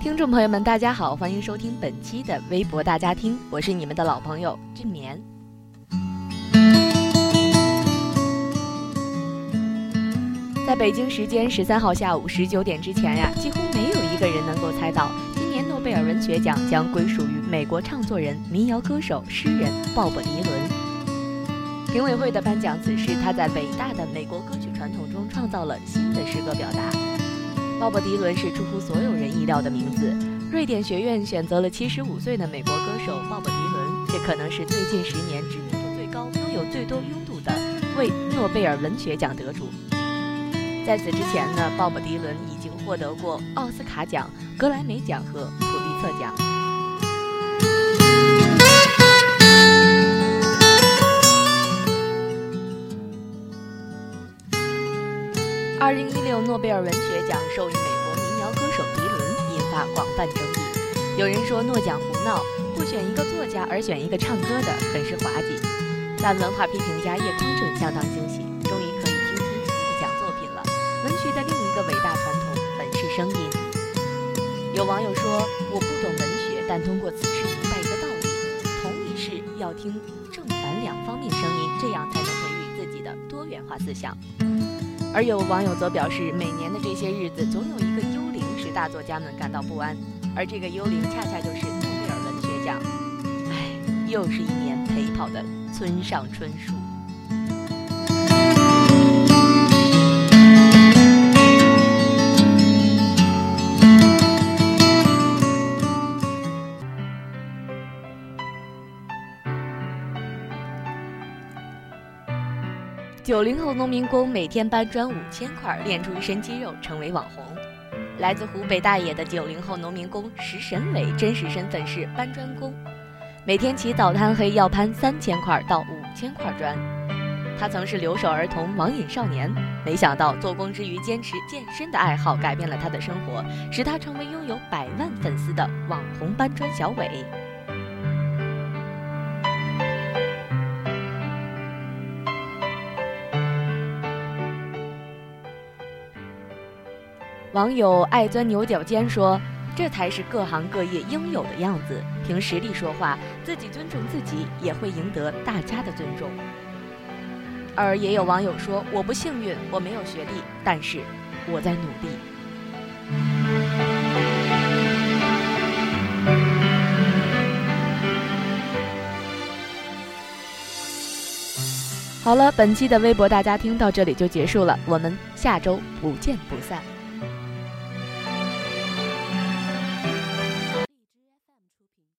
听众朋友们，大家好，欢迎收听本期的微博大家庭，我是你们的老朋友俊棉。在北京时间十三号下午十九点之前呀，几乎没有一个人能够猜到，今年诺贝尔文学奖将归属于美国唱作人、民谣歌手、诗人鲍勃·迪伦。评委会的颁奖词是他在伟大的美国歌曲传统中创造了新的诗歌表达。鲍勃·迪伦是出乎所有人意料的名字。瑞典学院选择了七十五岁的美国歌手鲍勃·迪伦，这可能是最近十年知名度最高、拥有最多拥堵的为诺贝尔文学奖得主。在此之前呢，鲍勃·迪伦已经获得过奥斯卡奖、格莱美奖和普利策奖。二零一六诺贝尔文学奖授予美国民谣歌手迪伦，引发广泛争议。有人说诺奖胡闹，不选一个作家而选一个唱歌的，很是滑稽。但文化批评家叶匡正相当惊喜，终于可以听听诺奖作品了。文学的另一个伟大传统本是声音。有网友说：“我不懂文学，但通过此事明白一个道理：同一事要听正反两方面声音，这样才能培育自己的多元化思想。”而有网友则表示，每年的这些日子，总有一个幽灵使大作家们感到不安，而这个幽灵恰恰就是诺贝尔文学奖。唉，又是一年陪跑的村上春树。九零后农民工每天搬砖五千块，练出一身肌肉，成为网红。来自湖北大冶的九零后农民工石神伟，真实身份是搬砖工，每天起早贪黑要攀三千块到五千块砖。他曾是留守儿童、网瘾少年，没想到做工之余坚持健身的爱好，改变了他的生活，使他成为拥有百万粉丝的网红搬砖小伟。网友爱钻牛角尖说：“这才是各行各业应有的样子，凭实力说话，自己尊重自己，也会赢得大家的尊重。”而也有网友说：“我不幸运，我没有学历，但是我在努力。”好了，本期的微博大家听到这里就结束了，我们下周不见不散。